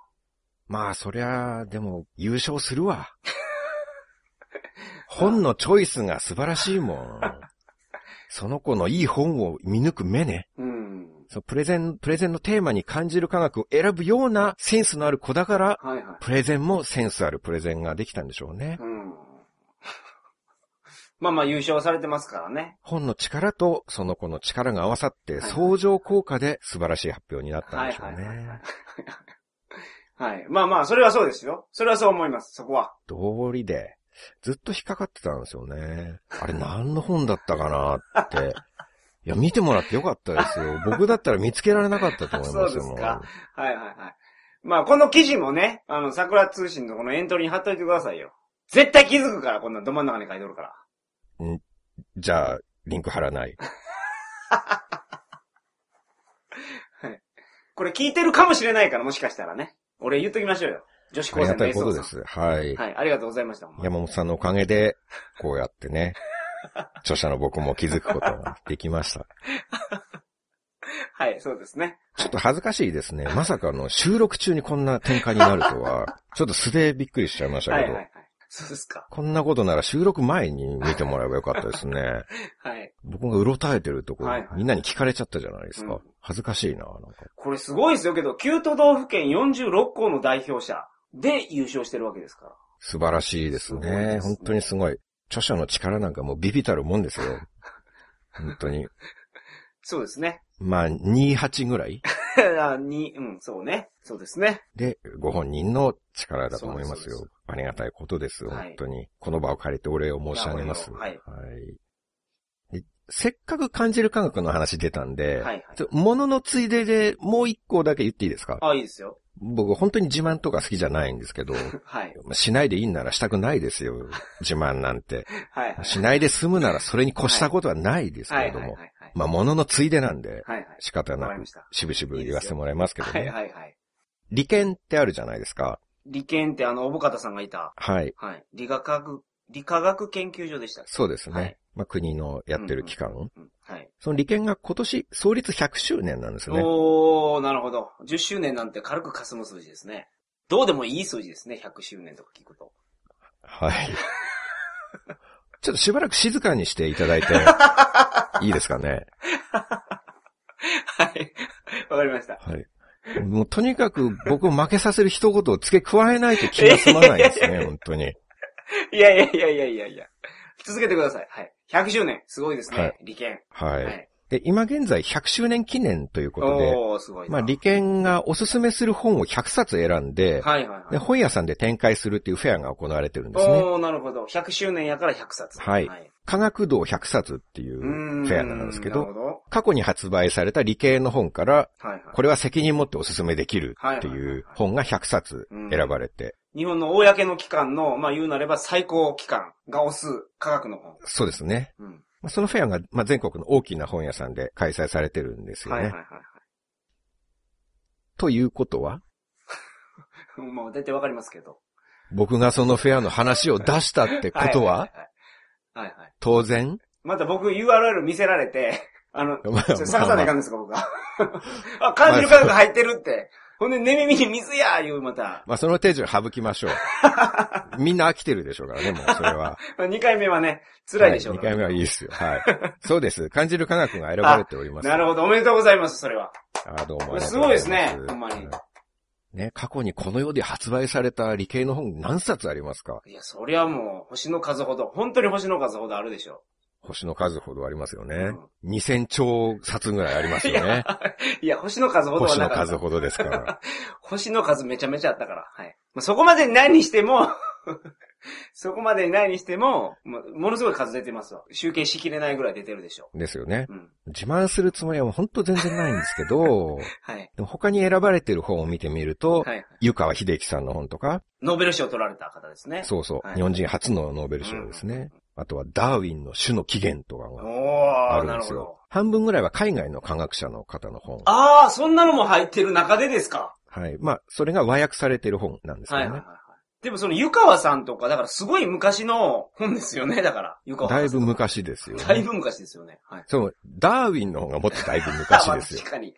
まあ、そりゃ、でも、優勝するわ。(laughs) 本のチョイスが素晴らしいもん。その子のいい本を見抜く目ね。うん。そう、プレゼン、プレゼンのテーマに感じる科学を選ぶようなセンスのある子だから、はいはい。プレゼンもセンスあるプレゼンができたんでしょうね。うん。(laughs) まあまあ優勝されてますからね。本の力とその子の力が合わさってはい相乗効果で素晴らしい発表になったんでしょうはいはいはいね。はい。まあまあ、それはそうですよ。それはそう思います、そこは。道理で、ずっと引っかかってたんですよね。あれ何の本だったかなって。いや、見てもらってよかったですよ。(laughs) 僕だったら見つけられなかったと思いますよ。そうですかはいはいはい。まあ、この記事もね、あの、桜通信のこのエントリーに貼っといてくださいよ。絶対気づくから、こんなど真ん中に書いておるから。じゃあ、リンク貼らな (laughs) い。これ聞いてるかもしれないから、もしかしたらね。俺言っときましょうよ。女子高生のありがたいことです。はい。はい、ありがとうございました。山本さんのおかげで、こうやってね、(laughs) 著者の僕も気づくことができました。はい、そうですね。ちょっと恥ずかしいですね。まさかあの収録中にこんな展開になるとは、ちょっと素でびっくりしちゃいましたけど、はいはいはい。そうですか。こんなことなら収録前に見てもらえばよかったですね。(laughs) はい。僕がうろたえてるとこ、はいはいみんなに聞かれちゃったじゃないですか。うん恥ずかしいな、なんか。これすごいですよけど、9都道府県46校の代表者で優勝してるわけですから。素晴らしいですね。ですね本当にすごい。著者の力なんかもうビビたるもんですよ。(laughs) 本当に。そうですね。まあ、28ぐらい？(laughs) あに、うん、そうね。そうですね。で、ご本人の力だと思いますよそうです。ありがたいことです、はい本当に。この場を借りてお礼を申し上げます。はいでせっかく感じる科学の話出たんで、はいはい。ちょ物のついででもう一個だけ言っていいですか？あ、いいですよ。僕本当に自慢とか好きじゃないんですけど、(laughs) はい。まあしないでいいんならしたくないですよ。(laughs) 自慢なんて。はいはい。しないで済むならそれに越したことはないですけれども。まあ、もののついでなんで、はいはい。仕方なくし、ぶしぶ言わせてもらいますけどはいね。はいはい。利権ってあるじゃないですか。理研ってあの、おぼかたさんがいた。はい。はい。理学学、理化学研究所でしたそうですね。はいまあ、国のやってる機関。うんはい。その利権が今年創立100周年なんですよね。おー、なるほど。10周年なんて軽く霞む数字ですね。どうでもいい数字ですね、100周年とか聞くと。はい。(laughs) ちょっとしばらく静かにしていただいて、(laughs) いいですかね。はい。わかりました。はい。もうとにかく僕を負けさせる一言を付け加えないと気が済まないですね、本当に。いやいやいやいやいやいや。続けてください。はい。100周年。すごいですね。はい利権。はい。はい。で、今現在100周年記念ということで、おー、すごいな。まあ、利権がおすすめする本を100冊選んで、はいはいはい。で本屋さんで展開するっていうフェアが行われてるんですね。おー、なるほど。100周年やから100冊。はいはい。科学堂100冊っていうフェアなんですけど。過去に発売された理系の本から、はいはい。これは責任持っておすすめできるってはいうはい本が100冊選ばれて、日本の公の機関の、まあ言うなれば最高機関が推す科学の本。そうですね。そのフェアが、まあ、全国の大きな本屋さんで開催されてるんですよね。はいはいはいはい。ということは、(laughs) まあ大体わかりますけど。僕がそのフェアの話を出したってことは、はいはいはい。当然、また僕 URL 見せられて、(laughs) あの、まあそれ探さないかんですか、僕は。(laughs) あ、漢字の科学入ってるって。ほんで、寝耳に水や言う、また。まあ、その手順省きましょう。(laughs) みんな飽きてるでしょうからね、もうそれは。2回目はね、辛いでしょう2から、回目はいいですよ。はい。そうです。感じる科学が選ばれております。なるほど、おめでとうございます、それは。あどうもありがとうござますすごいですねほんまにね、過去にこの世で発売された理系の本何冊ありますか？いや、そりゃもう、星の数ほど、本当に星の数ほどあるでしょ星の数ほどありますよね。うん2000兆冊ぐらいありますよね。(laughs) う。いや、星の数ほどは星のなかった。数ほどですから。(laughs) 星の数めちゃめちゃあったから。はい。まあ、そこまでにないにしても、(laughs) そこまでにないにしても、もものすごい数出てますわ。集計しきれないぐらい出てるでしょですよね。う。うん。自慢するつもりはもう本当全然ないんですけど、(laughs) はい。でも他に選ばれてる本を見てみると、はい。湯川秀樹さんの本とか、ノーベル賞を取られた方ですね。そうそう、はい日本人初のノーベル賞ですね。あとはダーウィンの種の起源とかおがー、あるんですよ。半分ぐらいは海外の科学者の方の本。あー、そんなのも入ってる中でですかはい。まあ、それが和訳されてる本なんですよね。はいはいはいはい。でもその湯川さんとか、だからすごい昔の本ですよね、だから。湯川さんだいぶ昔ですよ、ね。だいぶ昔ですよね。はい。そう、ダーウィンの方がもっとだいぶ昔ですよまあ。(laughs) 確かに。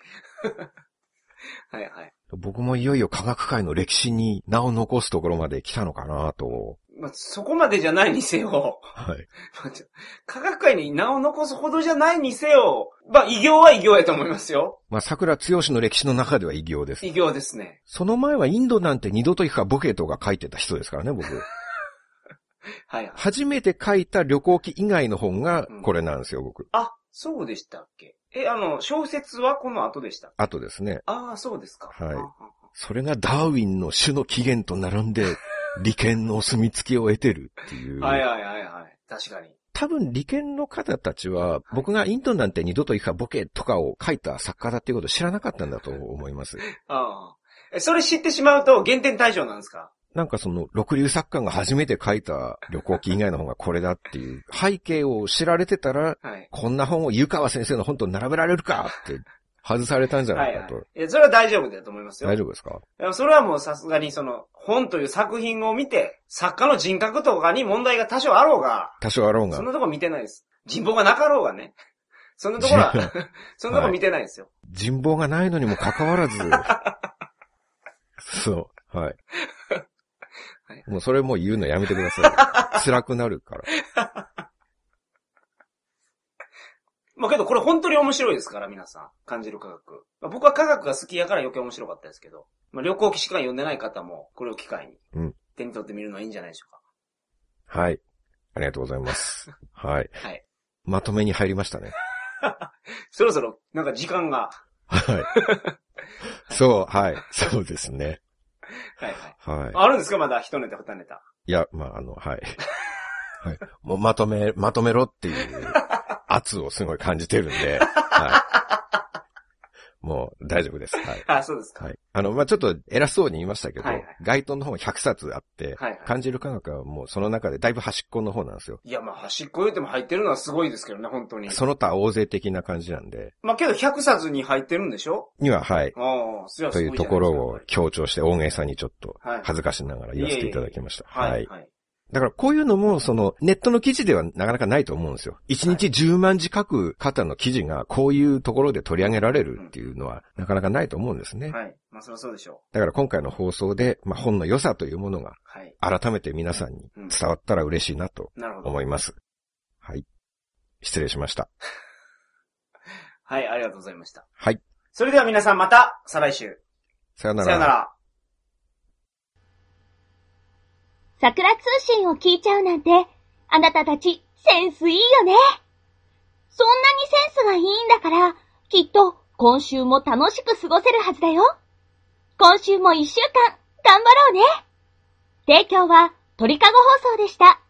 はいはい。僕もいよいよ科学界の歴史に名を残すところまで来たのかなと。まあ、そこまでじゃないにせよ。はい。(laughs) 科学界に名を残すほどじゃないにせよ。まあ、異業は異業やと思いますよ。まあ、桜剛の歴史の中では異業です。異業ですね。その前はインドなんて二度と行くかボケートが書いてた人ですからね、僕。(laughs) はいはい。初めて書いた旅行記以外の本がこれなんですよ、僕。あ、そうでしたっけ？え、あの、小説はこの後でした。あとですね、ああ、そうですか。はいそれがダーウィンの種の起源と並んで、利権のお墨付きを得てるっていう。はいはいはいはい。確かに。多分利権の方たちは、僕がインドなんて二度と行くかボケとかを書いた作家だっていうことを知らなかったんだと思います。(laughs) ああ。え、それ知ってしまうと減点対象なんですか？なんかその、六流作家が初めて書いた旅行記以外の本がこれだっていう背景を知られてたら、はい。こんな本を湯川先生の本と並べられるかって外されたんじゃなはいいはいかと。。いや、それは大丈夫だと思いますよ。大丈夫ですか？それはもうさすがにその、本という作品を見て、作家の人格とかに問題が多少あろうが、多少あろうがそん。なとこ見てないです。人望がなかろうがね。(laughs) そんなところは、(laughs) そんなとこ見てないですよ。人望がないのにもかかわらず、(laughs) そう、はい。はいもうそれもう言うのやめてください。辛くなるから。まあけどこれ本当に面白いですから、皆さん。感じる科学。まあ、僕は科学が好きやから余計面白かったですけど、まあ旅行記しか読んでない方も、これを機会にうん、手に取ってみるのはいいんじゃないでしょうはい。ありがとうございます。(laughs) はい。か。はい。まとめに入りましたね。(laughs) そろそろ、なんか時間が、はい。(laughs) そう、はい。そうですね。はいはい。はい。あるんですか？まだ一ネタ二ネタ。いや、まあ、あの、はい。はい。もうまとめ、まとめろっていう圧をすごい感じてるんで、(laughs) はい。もう大丈夫です。はい。あ、そうですか。はいあの、まあ、ちょっと偉そうに言いましたけど、はいはい該当の本100冊あって、はいはい感じる科学はもうその中でだいぶ端っこの方なんですよ。いや、まあ、端っこ言うても入ってるのはすごいですけどね、本当に。その他大勢的な感じなんで、まあ、けど100冊に入ってるんでしょ？には、はい、ああ、すごいじゃないですかというところを強調して大げさにちょっとはい恥ずかしながら言わせていただきました。はい。はい。はい。だからこういうのも、その、ネットの記事ではなかなかないと思うんですよ。1日10万字書く方の記事がこういうところで取り上げられるっていうのはなかなかないと思うんですね。はい。まあ、それはそうでしょだから今回の放送で、まあ、本の良さというものが。改めて皆さんに伝わったら嬉しいなとなるほど。思います。はい。失礼しました。(laughs) はい、ありがとうございました。はい。それでは皆さんまた、再来週。さよなら。さよなら。桜通信を聞いちゃうなんて、あなたたちセンスいいよね。そんなにセンスがいいんだから、きっと今週も楽しく過ごせるはずだよ。今週も一週間頑張ろうね。提供は鳥かご放送でした。